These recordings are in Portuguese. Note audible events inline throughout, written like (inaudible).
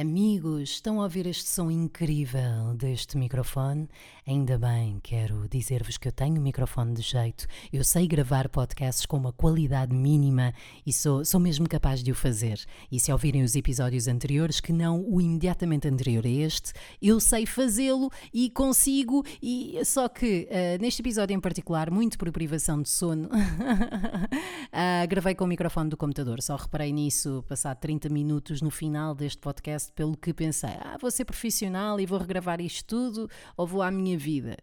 Amigos, estão a ouvir este som incrível deste microfone? Ainda bem, quero dizer-vos que eu tenho um microfone de jeito, eu sei gravar podcasts com uma qualidade mínima e sou, sou mesmo capaz de o fazer. E se ouvirem os episódios anteriores, que não o imediatamente anterior a este, eu sei fazê-lo e consigo, e só que uh, neste episódio em particular, muito por privação de sono, uh, (laughs) gravei com o microfone do computador. Só reparei nisso passado 30 minutos no final deste podcast podcast, pelo que pensei, ah, vou ser profissional e vou regravar isto tudo ou vou à minha vida.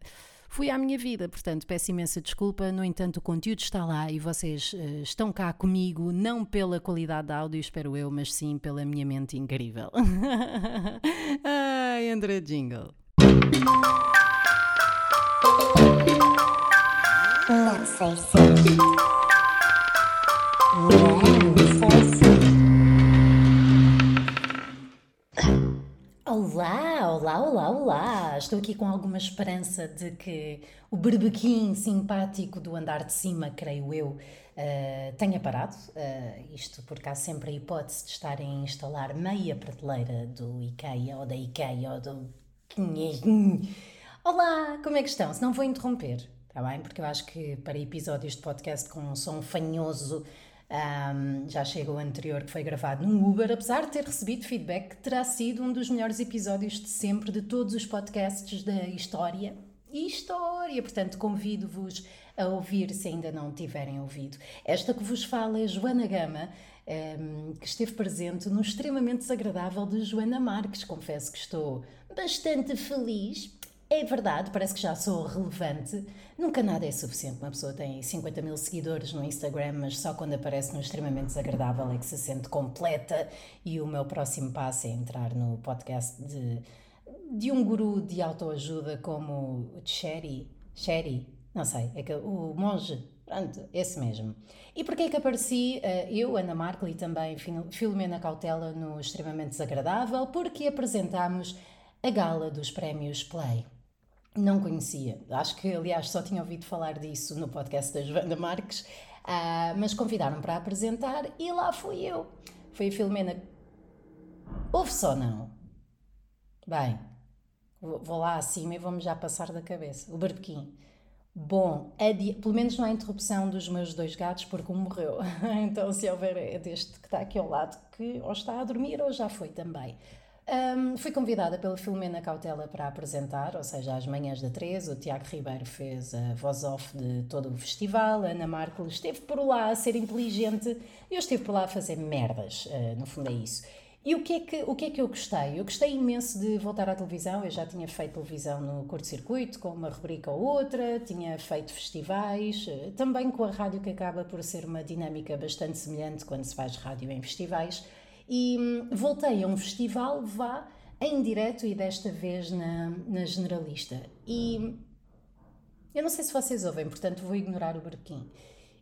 Fui à minha vida, portanto, peço imensa desculpa. No entanto, o conteúdo está lá e vocês uh, estão cá comigo, não pela qualidade de áudio, espero eu, mas sim pela minha mente incrível. (laughs) Ai, André Jingle. Let's say Olá, Estou aqui com alguma esperança de que o berbequim simpático do andar de cima, creio eu, uh, tenha parado. Uh, isto porque há sempre a hipótese de estarem a instalar meia prateleira do IKEA ou da IKEA ou do. Olá, como é que estão? Se não vou interromper, está bem? Porque eu acho que para episódios de podcast com um som fanhoso um, já chega o anterior que foi gravado num Uber, apesar de ter recebido feedback que terá sido um dos melhores episódios de sempre de todos os podcasts da história. História! Portanto, convido-vos a ouvir se ainda não tiverem ouvido. Esta que vos fala é Joana Gama, um, que esteve presente no extremamente desagradável de Joana Marques. Confesso que estou bastante feliz é verdade, parece que já sou relevante. Nunca nada é suficiente. Uma pessoa tem 50 mil seguidores no Instagram, mas só quando aparece no extremamente desagradável é que se sente completa. E o meu próximo passo é entrar no podcast de, de um guru de autoajuda como Sherry. Sherry? Não sei, é que, o monge. Pronto, esse mesmo. E porquê é que apareci, eh, eu, Ana Markle e também Filomena Cautela no Extremamente Desagradável? Porque apresentámos a gala dos prémios Play. Não conhecia. Acho que, aliás, só tinha ouvido falar disso no podcast da Joana Marques, uh, mas convidaram para apresentar e lá fui eu. Foi a Filomena. Houve só não. Bem, vou lá acima e vamos já passar da cabeça. O barbequim. Bom, pelo menos não há interrupção dos meus dois gatos, porque um morreu. (laughs) então, se houver é deste que está aqui ao lado, que ou está a dormir ou já foi também. Um, fui convidada pela Filomena Cautela para apresentar, ou seja, às manhãs da 13, o Tiago Ribeiro fez a voz off de todo o festival, a Ana Marco esteve por lá a ser inteligente eu estive por lá a fazer merdas, uh, no fundo é isso. E o que, é que, o que é que eu gostei? Eu gostei imenso de voltar à televisão, eu já tinha feito televisão no curto-circuito, com uma rubrica ou outra, tinha feito festivais, uh, também com a rádio que acaba por ser uma dinâmica bastante semelhante quando se faz rádio em festivais, e hum, voltei a um festival, vá, em direto e desta vez na, na Generalista. E eu não sei se vocês ouvem, portanto vou ignorar o barquinho.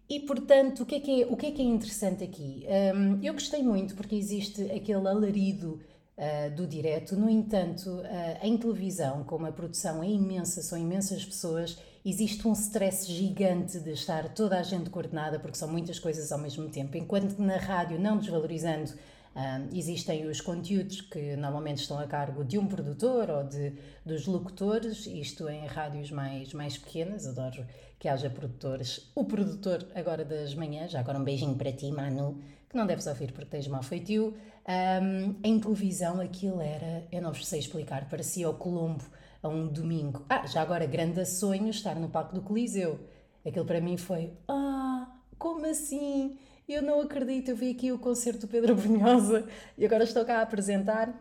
E portanto, o que é que é, o que é, que é interessante aqui? Um, eu gostei muito porque existe aquele alarido uh, do direto, no entanto, uh, em televisão, como a produção é imensa, são imensas pessoas, existe um stress gigante de estar toda a gente coordenada porque são muitas coisas ao mesmo tempo, enquanto que na rádio, não desvalorizando existem os conteúdos que normalmente estão a cargo de um produtor ou de, dos locutores, isto em rádios mais, mais pequenas, adoro que haja produtores. O produtor agora das manhãs, agora um beijinho para ti, Manu, que não deves ouvir porque tens mau feitio. Um, em televisão aquilo era, eu não vos sei explicar, parecia o Colombo a um domingo. Ah, já agora, grande sonho estar no palco do Coliseu. Aquilo para mim foi, ah, como assim? Eu não acredito, eu vi aqui o concerto do Pedro Brunhosa e agora estou cá a apresentar.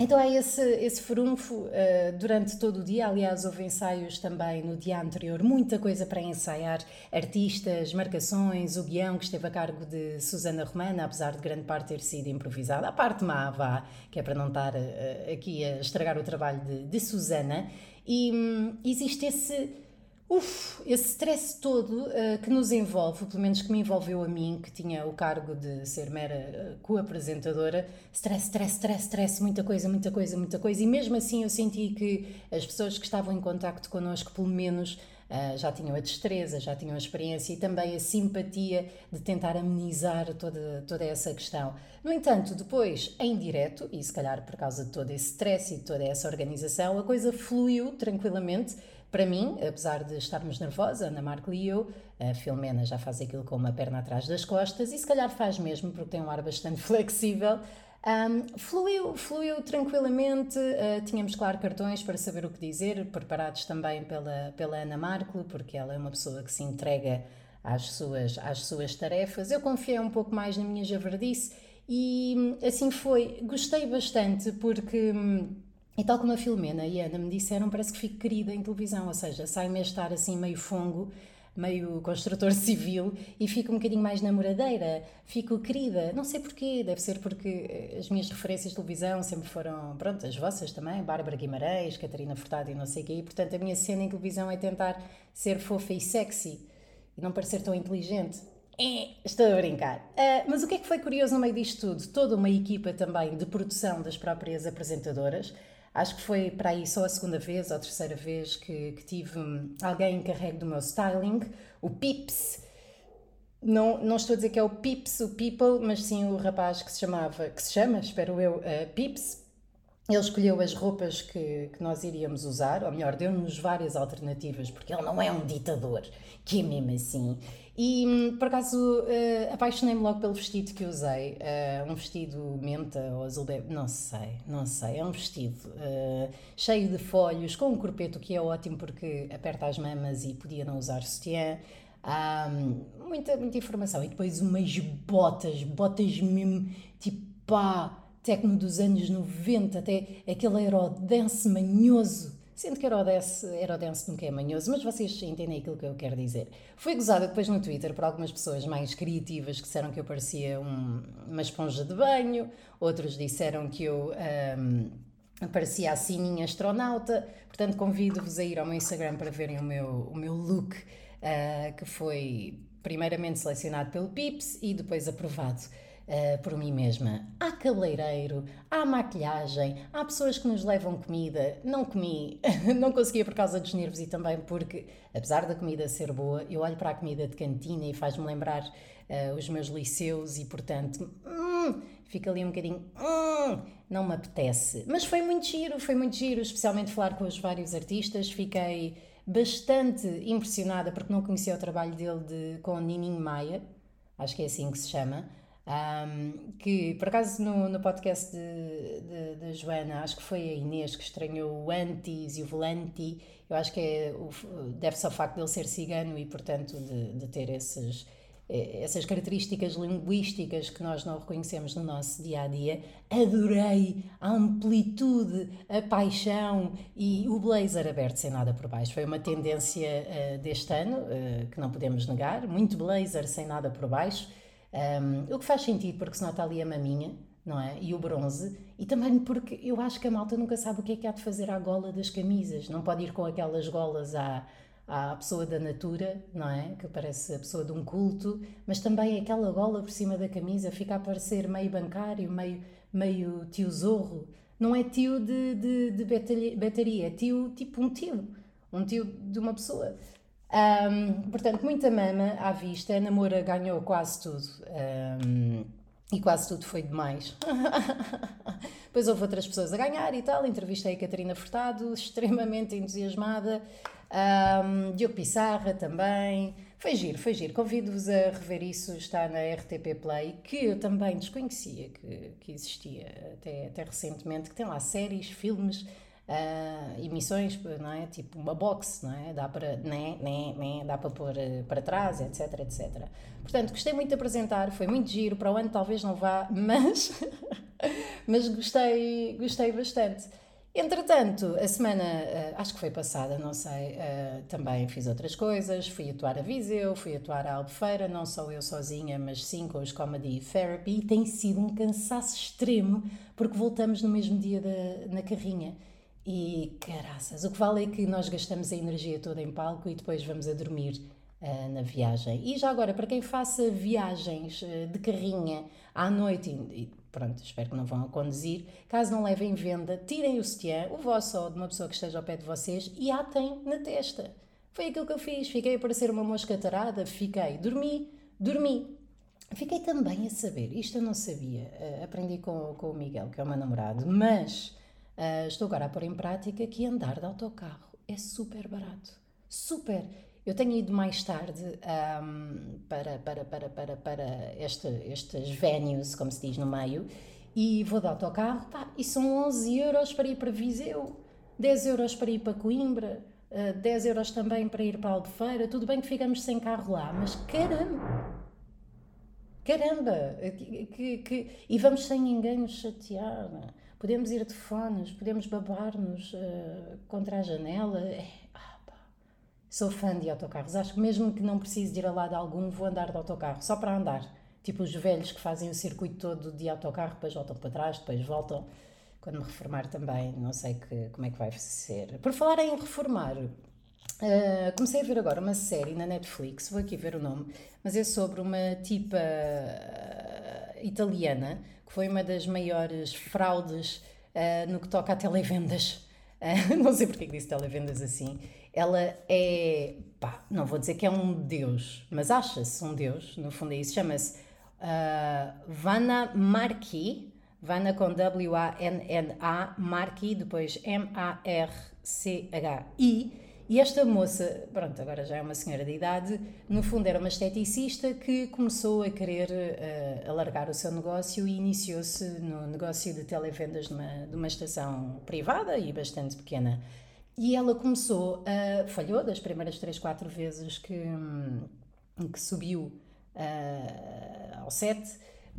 Então é esse, esse frunfo uh, durante todo o dia. Aliás, houve ensaios também no dia anterior, muita coisa para ensaiar, artistas, marcações, o guião que esteve a cargo de Susana Romana, apesar de grande parte ter sido improvisada. A parte má, vá, que é para não estar uh, aqui a estragar o trabalho de, de Susana. E um, existe esse Uf, esse stress todo uh, que nos envolve, pelo menos que me envolveu a mim, que tinha o cargo de ser mera uh, co-apresentadora, stress, stress, stress, stress, muita coisa, muita coisa, muita coisa, e mesmo assim eu senti que as pessoas que estavam em contacto connosco, pelo menos, uh, já tinham a destreza, já tinham a experiência e também a simpatia de tentar amenizar toda, toda essa questão. No entanto, depois, em direto, e se calhar por causa de todo esse stress e toda essa organização, a coisa fluiu tranquilamente. Para mim, apesar de estarmos nervosa, Ana Marco e eu, a Filomena já faz aquilo com uma perna atrás das costas e se calhar faz mesmo porque tem um ar bastante (laughs) flexível. Um, fluiu, fluiu tranquilamente. Uh, tínhamos, claro, cartões para saber o que dizer, preparados também pela, pela Ana Marco, porque ela é uma pessoa que se entrega às suas, às suas tarefas. Eu confiei um pouco mais na minha javardice e assim foi. Gostei bastante porque. E tal como a Filomena e a Ana me disseram, parece que fico querida em televisão, ou seja, sai-me a estar assim meio fongo, meio construtor (laughs) civil e fico um bocadinho mais namoradeira, fico querida, não sei porquê, deve ser porque eh, as minhas referências de televisão sempre foram, pronto, as vossas também, Bárbara Guimarães, Catarina Furtado e não sei o quê, e portanto a minha cena em televisão é tentar ser fofa e sexy e não parecer tão inteligente. É, estou a brincar. Uh, mas o que é que foi curioso no meio disto tudo? Toda uma equipa também de produção das próprias apresentadoras, Acho que foi para aí só a segunda vez ou a terceira vez que, que tive alguém encarregue do meu styling, o Pips. Não, não estou a dizer que é o Pips, o People, mas sim o rapaz que se chamava, que se chama, espero eu, uh, Pips. Ele escolheu as roupas que, que nós iríamos usar, ou melhor, deu-nos várias alternativas, porque ele não é um ditador, que é mesmo assim. E hum, por acaso uh, apaixonei-me logo pelo vestido que usei. Uh, um vestido menta ou azul bebê, não sei, não sei. É um vestido uh, cheio de folhos, com um corpeto que é ótimo porque aperta as mamas e podia não usar sutiã. Um, muita, muita informação. E depois umas botas, botas mesmo tipo pá, tecno dos anos 90, até aquele aerodance manhoso Sendo que Aerodance, Aerodance nunca é manhoso, mas vocês entendem aquilo que eu quero dizer. Foi gozada depois no Twitter por algumas pessoas mais criativas que disseram que eu parecia um, uma esponja de banho, outros disseram que eu um, parecia a sininha astronauta. Portanto, convido-vos a ir ao meu Instagram para verem o meu, o meu look, uh, que foi primeiramente selecionado pelo Pips e depois aprovado uh, por mim mesma. Há cabeleireiro, há maquilhagem, há pessoas que nos levam comida. Não comi, (laughs) não conseguia por causa dos nervos e também porque, apesar da comida ser boa, eu olho para a comida de cantina e faz-me lembrar uh, os meus liceus e, portanto, hum, fica ali um bocadinho. Hum, não me apetece. Mas foi muito giro, foi muito giro, especialmente falar com os vários artistas. Fiquei bastante impressionada porque não conhecia o trabalho dele de, com Nininho Maia, acho que é assim que se chama. Um, que por acaso no, no podcast de, Joana, acho que foi a Inês que estranhou o antis e o volanti. Eu acho que é, deve-se ao facto de ele ser cigano e, portanto, de, de ter esses, eh, essas características linguísticas que nós não reconhecemos no nosso dia a dia. Adorei a amplitude, a paixão e o blazer aberto sem nada por baixo. Foi uma tendência uh, deste ano uh, que não podemos negar. Muito blazer sem nada por baixo. Um, o que faz sentido porque se nota ali a maminha, não é? E o bronze, e também porque eu acho que a malta nunca sabe o que é que há de fazer à gola das camisas. Não pode ir com aquelas golas à, à pessoa da natura, não é? Que parece a pessoa de um culto, mas também aquela gola por cima da camisa fica a parecer meio bancário, meio, meio tio zorro. Não é tio de, de, de betaria, é tio tipo um tio, um tio de uma pessoa. Um, portanto, muita mama à vista. A namora ganhou quase tudo. Um, e quase tudo foi demais. (laughs) Depois houve outras pessoas a ganhar e tal. Entrevistei a Catarina Furtado, extremamente entusiasmada. Um, Diogo Pissarra também. Foi giro, foi giro. Convido-vos a rever isso. Está na RTP Play, que eu também desconhecia que, que existia até, até recentemente, que tem lá séries, filmes uh, emissões, não é? Tipo uma box, não é? Dá para, né, né, né, dá para pôr uh, para trás, etc, etc. Portanto, gostei muito de apresentar, foi muito giro, para o ano talvez não vá, (laughs) mas, mas gostei, gostei bastante. Entretanto, a semana, uh, acho que foi passada, não sei, uh, também fiz outras coisas. Fui atuar a Viseu, fui atuar a Albufeira, não só eu sozinha, mas sim com os Comedy Therapy. E tem sido um cansaço extremo, porque voltamos no mesmo dia da, na carrinha. E caraças, o que vale é que nós gastamos a energia toda em palco e depois vamos a dormir uh, na viagem. E já agora, para quem faça viagens uh, de carrinha à noite, e, pronto, espero que não vão a conduzir, caso não levem venda, tirem o sutiã, o vosso ou de uma pessoa que esteja ao pé de vocês, e atem na testa. Foi aquilo que eu fiz. Fiquei a parecer uma mosca tarada, fiquei, dormi, dormi. Fiquei também a saber, isto eu não sabia, uh, aprendi com, com o Miguel, que é o meu namorado, mas uh, estou agora a pôr em prática que andar de autocarro é super barato. Super! Eu tenho ido mais tarde um, para, para, para, para, para este, estes venues, como se diz no meio, e vou de autocarro, e são 11 euros para ir para Viseu, 10 euros para ir para Coimbra, uh, ah, 10 euros também para ir para Albufeira. Tudo bem que ficamos sem carro lá, mas caramba! Caramba! Que, que, e vamos sem ninguém nos chatear. Podemos ir de fones, podemos babar-nos uh, contra a janela. É, Sou fã de autocarros. Acho que mesmo que não precise de ir a lado algum, vou andar de autocarro, só para andar. Tipo os velhos que fazem o circuito todo de autocarro, depois voltam para trás, depois voltam. Quando me reformar também, não sei que, como é que vai ser. Por falar em reformar, uh, comecei a ver agora uma série na Netflix, vou aqui ver o nome, mas é sobre uma tipa uh, italiana que foi uma das maiores fraudes uh, no que toca a televendas. (laughs) não sei porque é que disse televendas assim ela é, pá, não vou dizer que é um deus, mas acha-se um deus, no fundo é isso, chama-se uh, Vanna Marchi, Vanna com W-A-N-N-A, Marchi, depois M-A-R-C-H-I, e esta moça, pronto, agora já é uma senhora de idade, no fundo era uma esteticista que começou a querer uh, alargar o seu negócio e iniciou-se no negócio de televendas de uma, de uma estação privada e bastante pequena. E ela começou a. falhou das primeiras três, quatro vezes que, que subiu uh, ao set,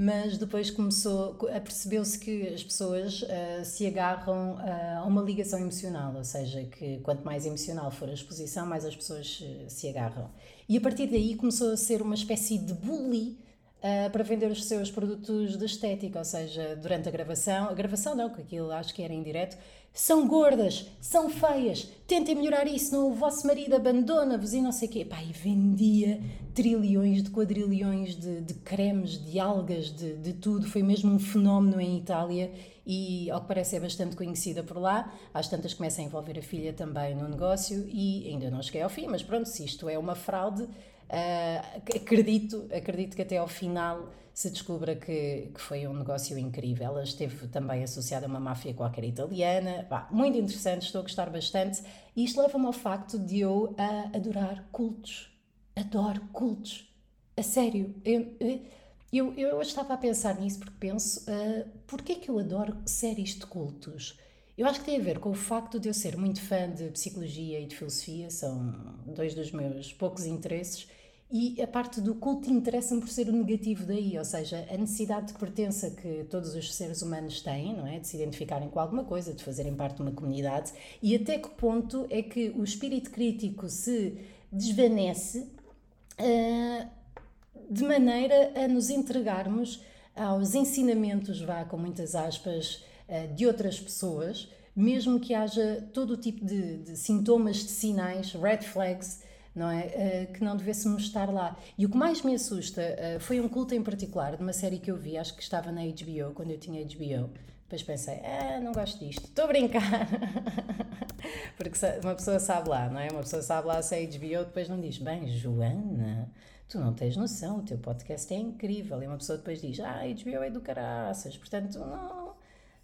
mas depois começou. percebeu-se que as pessoas uh, se agarram uh, a uma ligação emocional, ou seja, que quanto mais emocional for a exposição, mais as pessoas se agarram. E a partir daí começou a ser uma espécie de bully. Uh, para vender os seus produtos de estética, ou seja, durante a gravação, a gravação não, que aquilo acho que era em direto, são gordas, são feias, tentem melhorar isso, não o vosso marido abandona-vos e não sei o quê. Pá, e vendia trilhões de quadrilhões de, de cremes, de algas, de, de tudo. Foi mesmo um fenómeno em Itália e, ao que parece, é bastante conhecida por lá. Às tantas começa a envolver a filha também no negócio e ainda não cheguei ao fim, mas pronto, se isto é uma fraude, uh, acredito, acredito que até ao final se descubra que, que foi um negócio incrível. Ela esteve também associada a uma máfia qualquer italiana. Bah, muito interessante, estou a gostar bastante. E isto leva-me ao facto de eu uh, adorar cultos. Adoro cultos. A sério. Eu, eu, eu estava a pensar nisso porque penso, uh, porquê que eu adoro séries de cultos? Eu acho que tem a ver com o facto de eu ser muito fã de psicologia e de filosofia, são dois dos meus poucos interesses, e a parte do culto interessa-me por ser o negativo daí, ou seja, a necessidade de pertença que todos os seres humanos têm, não é? De se identificarem com alguma coisa, de fazerem parte de uma comunidade, e até que ponto é que o espírito crítico se desvanece uh, de maneira a nos entregarmos aos ensinamentos, vá com muitas aspas, uh, de outras pessoas, mesmo que haja todo o tipo de, de sintomas, de sinais, red flags não é? Uh, que não devêssemos estar lá. E o que mais me assusta uh, foi um culto em particular de uma série que eu vi, acho que estava na HBO, quando eu tinha HBO. Depois pensei, ah, não gosto disto, estou a brincar. (laughs) Porque uma pessoa sabe lá, não é? Uma pessoa sabe lá se é HBO, depois não diz, bem, Joana, tu não tens noção, o teu podcast é incrível. E uma pessoa depois diz, ah, HBO é do caraças, portanto, não,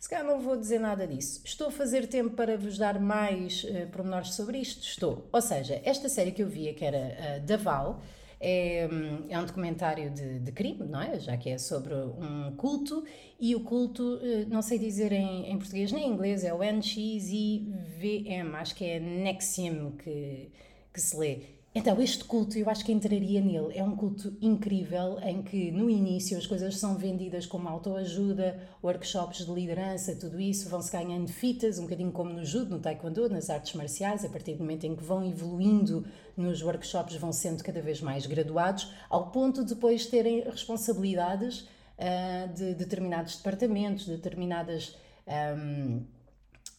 se calhar não vou dizer nada disso. Estou a fazer tempo para vos dar mais uh, pormenores sobre isto? Estou. Ou seja, esta série que eu via, que era uh, Daval, é, hum, é um documentário de, de, crime, não é? Já que é sobre um culto, e o culto, uh, não sei dizer em, em, português nem em inglês, é o NXIVM, acho que é Nexium que, que se lê. Então, este culto, eu acho que entraria nele. É um culto incrível em que, no início, as coisas são vendidas como autoajuda, workshops de liderança, tudo isso, vão-se ganhando fitas, um bocadinho como no judo, no taekwondo, nas artes marciais, a partir do momento em que vão evoluindo nos workshops, vão sendo cada vez mais graduados, ao ponto de depois terem responsabilidades uh, de determinados departamentos, determinadas. Um,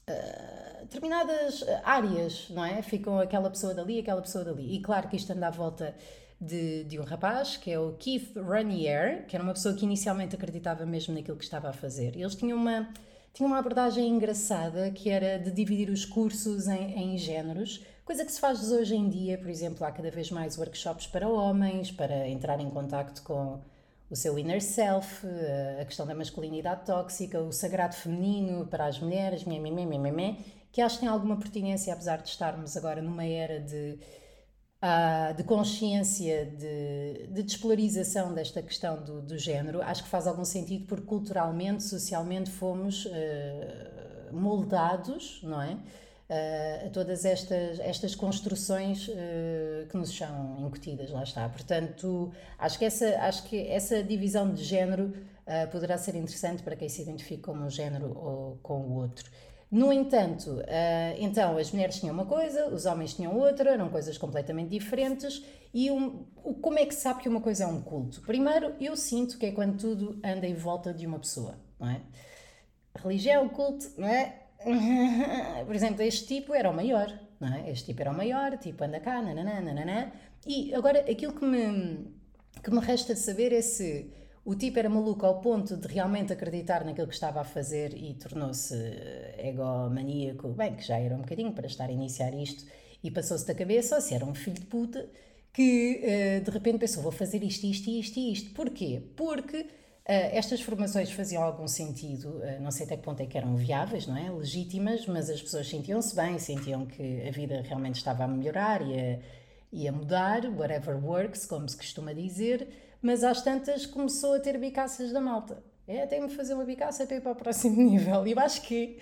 uh, determinadas eh, áreas, não é? Ficam aquela pessoa dali, aquela pessoa dali. E claro que isto anda à volta de, de um rapaz, que é o Keith Raniere, que era uma pessoa que inicialmente acreditava mesmo naquilo que estava a fazer. Eles tinham uma tinha uma abordagem engraçada que era de dividir os cursos em, em géneros, coisa que se faz hoje em dia, por exemplo, há cada vez mais workshops para homens, para entrar em contacto com o seu inner self, a questão da masculinidade tóxica, o sagrado feminino para as mulheres, mê, que acho que tem alguma pertinência, apesar de estarmos agora numa era de, uh, de consciência, de, de despolarização desta questão do, do género. Acho que faz algum sentido porque culturalmente, socialmente fomos uh, moldados, não é? uh, a todas estas, estas construções que nos são incutidas, lá está. Portanto, acho que essa, acho que essa divisão de género poderá ser interessante para quem se identifica como um género ou com o outro. No entanto, então as mulheres tinham uma coisa, os homens tinham outra, eram coisas completamente diferentes. E um, como é que sabe que uma coisa é um culto? Primeiro, eu sinto que é quando tudo anda em volta de uma pessoa, não é? religião, culto, não é? (laughs) por exemplo, este tipo era o maior, não é? Este tipo era o maior, tipo anda cá, nananã, nananã. E agora aquilo que me, que me resta de saber é se o tipo era maluco ao ponto de realmente acreditar naquilo que estava a fazer e tornou-se egomaníaco, bem, que já era um bocadinho para estar a iniciar isto e passou-se da cabeça, ou se era um filho de puta que uh, de repente pensou, vou fazer isto, isto, isto e isto. Porquê? Porque Uh, estas formações faziam algum sentido, uh, não sei até que ponto é que eram viáveis, não é? Legítimas, mas as pessoas sentiam-se bem, sentiam que a vida realmente estava a melhorar e a, e a mudar, whatever works, como se costuma dizer, mas às tantas começou a ter bicaças da malta. É, de fazer uma bicaça para ir para o próximo (laughs) nível. E eu acho que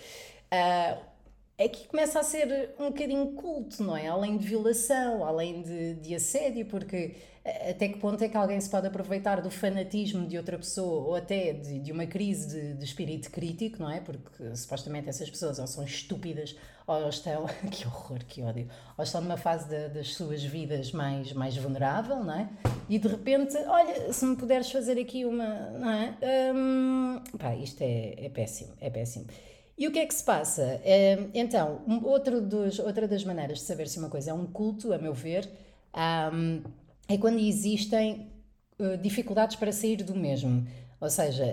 uh, aqui começa a ser um bocadinho culto, não é? Além de violação, além de, de assédio, porque até que ponto é que alguém se pode aproveitar do fanatismo de outra pessoa ou até de, de uma crise de, de, espírito crítico, não é? Porque supostamente essas pessoas ou são estúpidas ou estão. (laughs) que horror, que ódio! Ou estão numa fase de, das suas vidas mais, mais vulnerável, não é? E de repente, olha, se me puderes fazer aqui uma. não é? Hum, pá, isto é, é péssimo, é péssimo. E o que é que se passa? Hum, então, outro dos, outra das maneiras de saber se uma coisa é um culto, a meu ver, um, é quando existem dificuldades para sair do mesmo. Ou seja,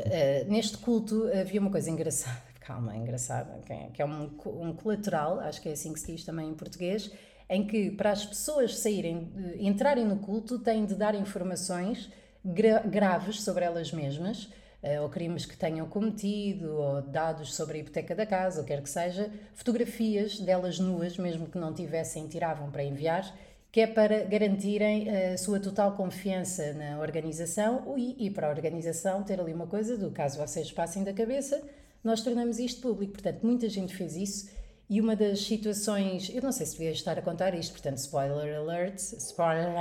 neste culto havia uma coisa engraçada, calma, engraçada, que é um, um colateral, acho que é assim que se diz também em português, em que para as pessoas saírem, entrarem no culto, têm de dar informações gra graves sobre elas mesmas, uh, ou crimes que tenham cometido, ou dados sobre a hipoteca da casa, ou quer que seja, fotografias delas nuas, mesmo que não tivessem, tiravam para enviar, que é para garantirem a sua total confiança na organização e, e, para a organização ter ali uma coisa do caso vocês passem da cabeça, nós tornamos isto público. Portanto, muita gente fez isso e uma das situações, eu não sei se devia estar a contar isto, portanto, spoiler alert, spoiler,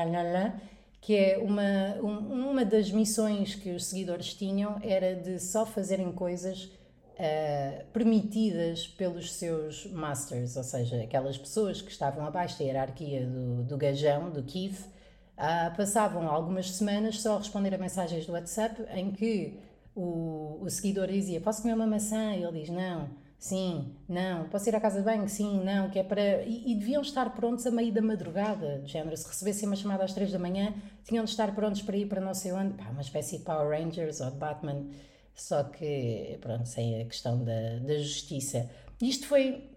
que é uma, uma das missões que os seguidores tinham era de só fazerem coisas uh, permitidas pelos seus masters, ou seja, aquelas pessoas que estavam abaixo da hierarquia do, do gajão, do Keith, uh, passavam algumas semanas só a responder a mensagens do WhatsApp em que o, o seguidor dizia: Posso comer uma maçã? E ele diz: Não. Sim, não. Posso ir à casa de banho? Sim, não. Que é para. E, e, deviam estar prontos a meio da madrugada, de género. Se recebessem uma chamada às três da manhã, tinham de estar prontos para ir para não sei onde. Pá, uma espécie de Power Rangers ou de Batman só que, pronto, sem a questão da, da justiça. Isto foi.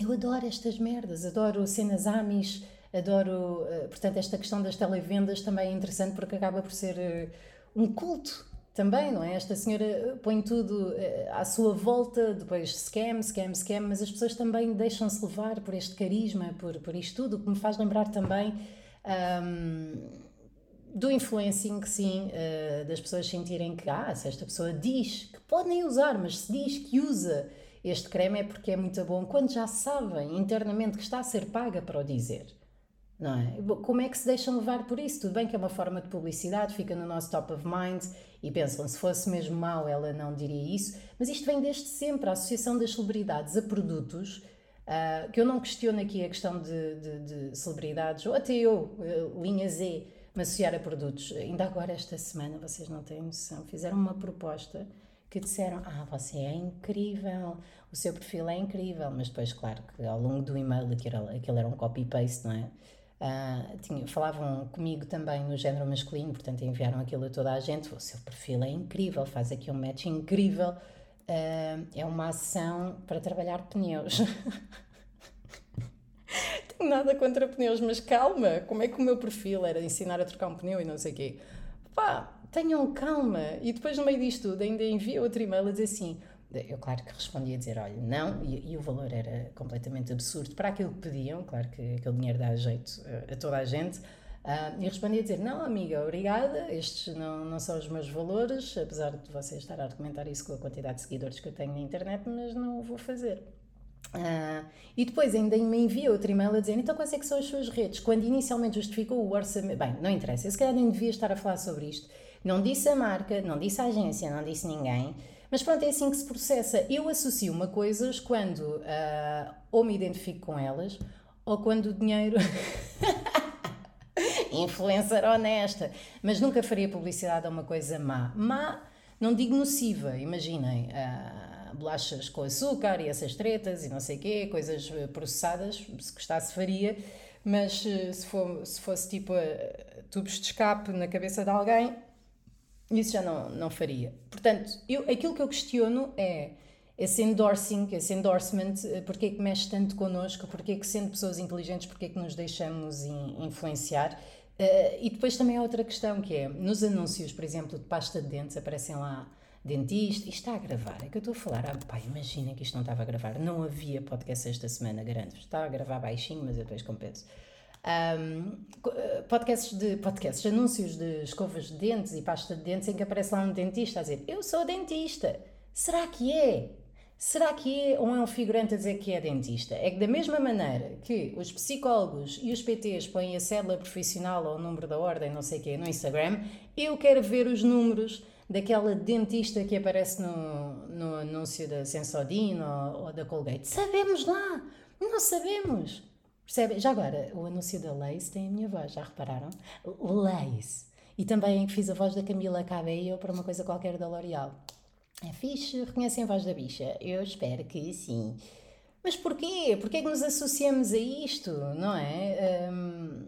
Eu adoro estas merdas, adoro cenas amis, adoro. Eh, portanto, esta questão das televendas também é interessante porque acaba por ser eh, um culto também, não é? Esta senhora eh, põe tudo à sua volta, depois scam, scam, scam, mas as pessoas também deixam-se levar por este carisma, por, por isto tudo, que me faz lembrar também. Um, do influencing, sim, uh, das pessoas sentirem que, ah, se esta pessoa diz que podem usar, mas se diz que usa este creme é porque é muito bom, quando já sabem internamente que está a ser paga para o dizer. Não é? Como é que se deixam levar por isso? Tudo bem que é uma forma de publicidade, fica no nosso top of mind e pensam, se fosse mesmo mau, ela não diria isso, mas isto vem desde sempre, a associação das celebridades a produtos, uh, que eu não questiono aqui a questão de, de, de celebridades, ou até eu, uh, linha Z, me associar a produtos. Ainda agora, esta semana, vocês não têm noção, fizeram uma proposta que disseram: Ah, você é incrível, o seu perfil é incrível, mas depois, claro, que ao longo do e-mail aquilo era um copy-paste, não é? Uh, tinha, falavam comigo também no género masculino, portanto enviaram aquilo a toda a gente: o seu perfil é incrível, faz aqui um match incrível. uh, é uma ação para trabalhar pneus. (laughs) Tenho nada contra pneus, mas calma, como é que o meu perfil era ensinar a trocar um pneu e não sei o quê? Pá, tenham calma. E depois, no meio disto tudo, ainda envia outro e-mail a dizer assim. Eu, claro que respondi a dizer, olha, não, e, e, o valor era completamente absurdo para aquilo que pediam, claro que aquele dinheiro dá jeito a, a toda a gente, uh, e respondi a dizer, não, amiga, obrigada, estes não, não são os meus valores, apesar de você estar a argumentar isso com a quantidade de seguidores que eu tenho na internet, mas não o vou fazer. Uh, e depois ainda me envia outro e-mail a dizer então quais é que são as suas redes? Quando inicialmente justificou o orçamento... Bem, não interessa, eu se calhar nem devia estar a falar sobre isto. Não disse a marca, não disse a agência, não disse ninguém. Mas pronto, é assim que se processa. Eu associo uma coisas quando uh, ou me identifico com elas ou quando o dinheiro... (laughs) Influencer honesta. Mas nunca faria publicidade a uma coisa má. Má, não digo nociva, imaginem. Uh, bolachas com açúcar e essas tretas e não sei o quê, coisas eh, processadas, se gostasse faria, mas se, for, se fosse tipo tubos de escape na cabeça de alguém, isso já não, não faria. Portanto, eu, aquilo que eu questiono é esse endorsing, esse endorsement, porque é que mexe tanto connosco, porque é que sendo pessoas inteligentes, porque é que nos deixamos in, influenciar. Uh, e depois também há outra questão que é, nos anúncios, por exemplo, de pasta de dentes, aparecem lá dentista, isto está a gravar, é que eu estou a falar, ah, pá, imagina que isto não estava a gravar, não havia podcast esta semana, garanto, estava a gravar baixinho, mas eu depois compenso. Um, podcasts de podcasts, anúncios de escovas de dentes e pasta de dentes em que aparece lá um dentista a dizer eu sou dentista. Será que é? Será que é ou é um figurante a dizer que é dentista? É que da mesma maneira que os psicólogos e os PTs põem a cédula profissional ou o número da ordem, não sei o quê, no Instagram, eu quero ver os números daquela dentista que aparece no, no anúncio da Sensodyne ou, ou da Colgate. Sabemos lá! Não sabemos! Percebe? Já agora, o anúncio da Lace tem a minha voz, já repararam? Lace. E também fiz a voz da Camila Cabello para uma coisa qualquer da L'Oréal. É fixe? Reconhecem a voz da bicha? Eu espero que sim. Mas porquê? Porquê que nos associamos a isto, não é? Um,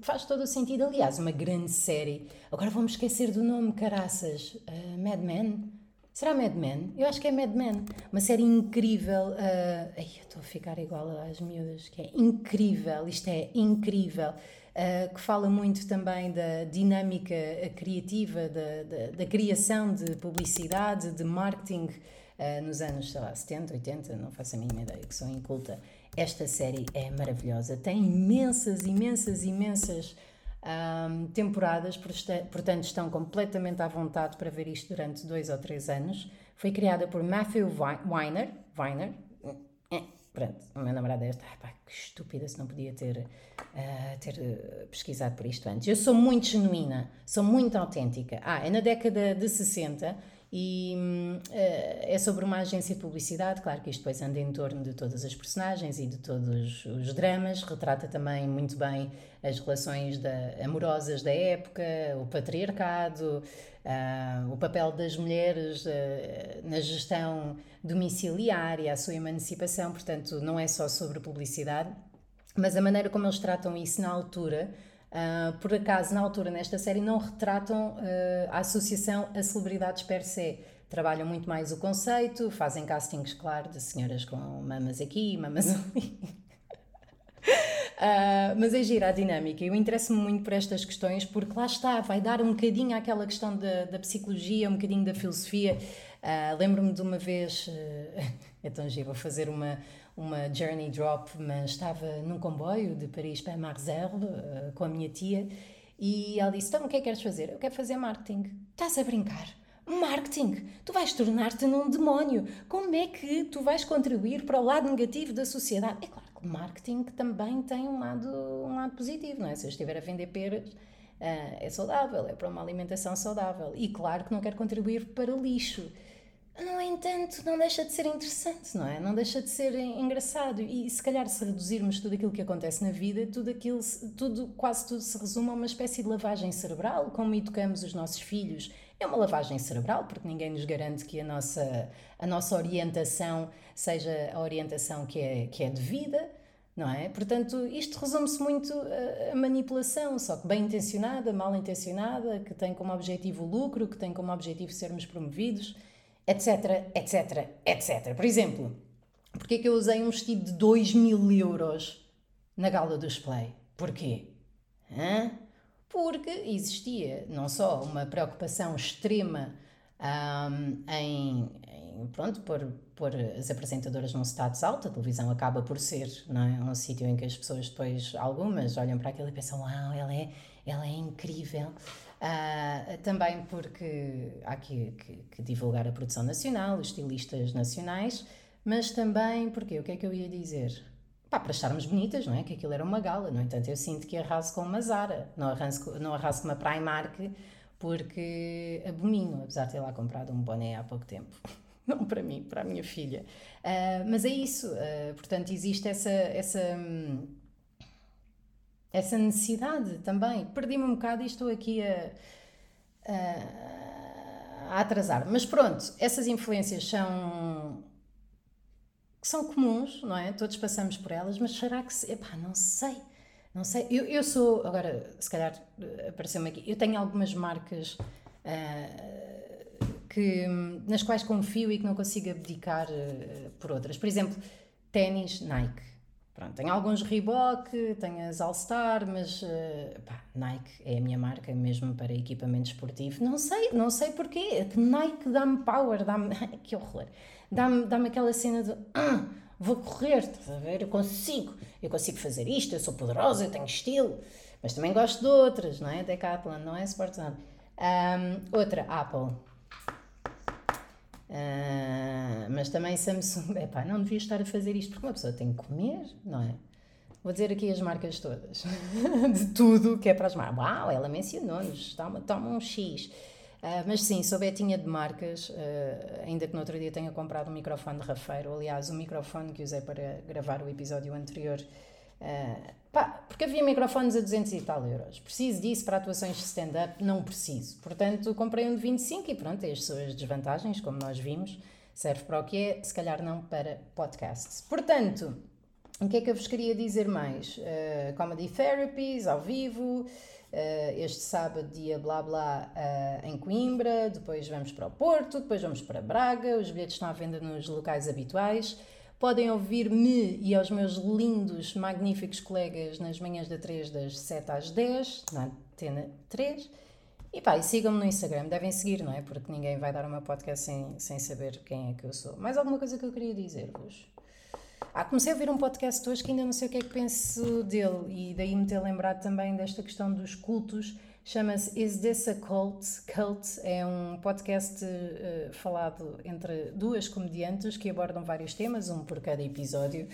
faz todo o sentido. Aliás, uma grande série. Agora vamos esquecer do nome, caraças. Uh, Mad Men? Será Mad Men? Eu acho que é Mad Men. Uma série incrível. Uh, ai, estou a ficar igual às miúdas, que é incrível. Isto é incrível. Uh, que fala muito também da dinâmica criativa, da, da, da criação de publicidade, de marketing uh, nos anos, sei lá, 70, 80, não faço a mínima ideia, que sou inculta. Esta série é maravilhosa, tem imensas, imensas, imensas um, temporadas, portanto estão completamente à vontade para ver isto durante dois ou três anos. Foi criada por Matthew Weiner, Weiner é, pronto, o meu namorado é esta, pá, que estúpida se não podia ter, uh, ter uh, pesquisado por isto antes. Eu sou muito genuína, sou muito autêntica. Ah, é na década de 60 e uh, é sobre uma agência de publicidade, claro que isto depois anda em torno de todas as personagens e de todos os dramas, retrata também muito bem as relações da, amorosas da época, o patriarcado, uh, o papel das mulheres uh, na gestão domiciliária, a sua emancipação, portanto, não é só sobre publicidade, mas a maneira como eles tratam isso na altura Uh, por acaso, na altura, nesta série, não retratam uh, a associação a celebridades per se. Trabalham muito mais o conceito, fazem castings, claro, de senhoras com mamas aqui, mamas (laughs) ali. Uh, mas é gira a dinâmica. Eu interesso-me muito por estas questões porque lá está, vai dar um bocadinho àquela questão da, da psicologia, um bocadinho da filosofia. Uh, Lembro-me de uma vez, uh, (laughs) é tão giro, vou fazer uma, uma journey drop, mas estava num comboio de Paris para Marseille uh, com a minha tia e ela disse: Então, o que é que queres fazer? Eu quero fazer marketing. Estás a brincar? Marketing! Tu vais tornar-te num demónio. Como é que tu vais contribuir para o lado negativo da sociedade? É claro que marketing também tem um lado, um lado positivo, não é? Se eu estiver a vender peras, uh, é saudável, é para uma alimentação saudável. E claro que não quero contribuir para o lixo. No entanto, não deixa de ser interessante, não é? Não deixa de ser engraçado. E se calhar se reduzirmos tudo aquilo que acontece na vida, tudo aquilo, tudo, quase tudo se resume a uma espécie de lavagem cerebral, como educamos os nossos filhos. É uma lavagem cerebral, porque ninguém nos garante que a nossa, a nossa orientação seja a orientação que é, que é devida, não é? Portanto, isto resume-se muito a, a manipulação, só que bem intencionada, mal intencionada, que tem como objetivo o lucro, que tem como objetivo sermos promovidos etc, etc, etc. Por exemplo, porque é que eu usei um vestido de 2 mil euros na gala do Display? Porquê? Hã? Porque existia não só uma preocupação extrema um, em, em, pronto, pôr, pôr as apresentadoras num status alto, a televisão acaba por ser não é? um sítio em que as pessoas depois, algumas, olham para aquilo e pensam, uau, ela é, ela é incrível. Uh, também porque há que, que, que, divulgar a produção nacional, os estilistas nacionais, mas também porque, o que é que eu ia dizer? Pá, para estarmos bonitas, não é? Que aquilo era uma gala, no entanto eu sinto que arraso com uma Zara, não arraso, não arraso com uma Primark, porque abomino, apesar de ter lá comprado um boné há pouco tempo. (laughs) Não para mim, para a minha filha. Uh, mas é isso, uh, portanto, existe essa, essa, essa necessidade também. Perdi-me um bocado e estou aqui a, a, a atrasar. Mas pronto, essas influências são são comuns, não é? Todos passamos por elas, mas será que se. Epá, não sei. Não sei, eu, eu sou, agora, se calhar apareceu-me aqui, eu tenho algumas marcas uh, que, nas quais confio e que não consigo abdicar uh, por outras. Por exemplo, ténis Nike. Pronto, tenho alguns Reebok, tenho as All-Star, mas uh, pá, Nike é a minha marca mesmo para equipamento esportivo. Não sei, não sei porquê. Nike dá-me power, dá-me. (laughs) que horror! Dá-me dá aquela cena de. Ah, vou correr, estás a ver? Eu consigo, eu consigo fazer isto, eu sou poderosa, eu tenho estilo, mas também gosto de outras, não é? Decathlon, não é Sportzone. Um, outra, Apple. Uh, mas também Samsung. (laughs) Epá, não devia estar a fazer isto porque uma pessoa tem que comer, não é? Vou dizer aqui as marcas todas, (laughs) de tudo que é para as marcas. Uau, ela mencionou-nos, toma, toma um X. Uh, mas sim, sou betinha de marcas, uh, ainda que no outro dia tenha comprado um microfone de rafeiro, aliás, o microfone que usei para gravar o episódio anterior, pá, porque havia microfones a 200 e tal euros. Preciso disso para atuações de stand-up? Não preciso. Portanto, comprei um de 25 e pronto, as suas desvantagens, como nós vimos, serve para o que é, se calhar não para podcasts. Portanto, o que é que eu vos queria dizer mais? comedy Therapies, ao vivo, Uh, este sábado, dia blá blá, uh, em Coimbra, depois vamos para o Porto, depois vamos para Braga, os bilhetes estão à venda nos locais habituais. Podem ouvir-me e aos meus lindos, magníficos colegas nas manhãs da 3, das 7 às 10, na antena 3. E pá, sigam-me no Instagram, devem seguir, não é? Porque ninguém vai dar uma podcast sem, sem saber quem é que eu sou. Mais alguma coisa que eu queria dizer-vos? Ah, comecei a ouvir um podcast hoje que ainda não sei o que é que penso dele e daí me ter lembrado também desta questão dos cultos. Chama-se Is This a Cult? Cult é um podcast uh, falado entre duas comediantes que abordam vários temas, um por cada episódio,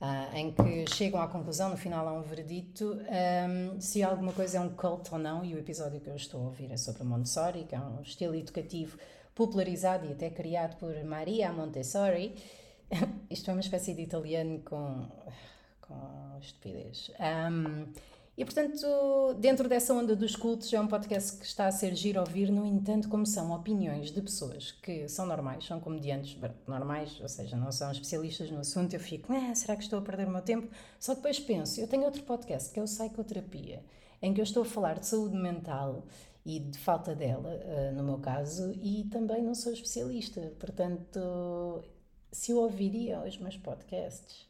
uh, em que chegam à conclusão, no final há um veredito, um, ehm, se alguma coisa é um cult ou não. E o episódio que eu estou a ouvir é sobre Montessori, que é um estilo educativo popularizado e até criado por Maria Montessori. (laughs) Isto é uma espécie de italiano com, com estupidez. Um, e portanto, dentro dessa onda dos cultos, é um podcast que está a ser giro ouvir, no entanto, como são opiniões de pessoas que são normais, são comediantes normais, ou seja, não são especialistas no assunto, eu fico, ah, será que estou a perder o meu tempo? Só que depois penso, eu tenho outro podcast que é o Psicoterapia, em que eu estou a falar de saúde mental e de falta dela, uh, no meu caso, e também não sou especialista, portanto se eu ouviria os meus podcasts.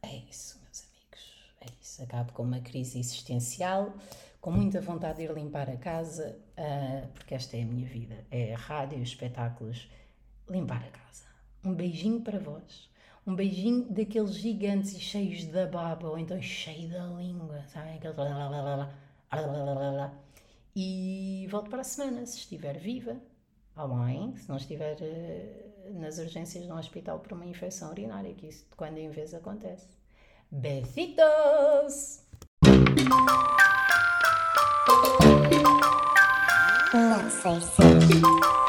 É isso, meus amigos. É isso. Acabo com uma crise existencial, com muita vontade de ir limpar a casa, uh, porque esta é a minha vida. É rádio, espetáculos, limpar a casa. Um beijinho para vós. Um beijinho daqueles gigantes e cheios da baba, ou então cheio da língua, sabem? Aquele. E volto para a semana, se estiver viva. Bem, se não estiver uh, nas urgências de um hospital por uma infecção urinária, que isso de quando em vez acontece. Besitos! Não sei se.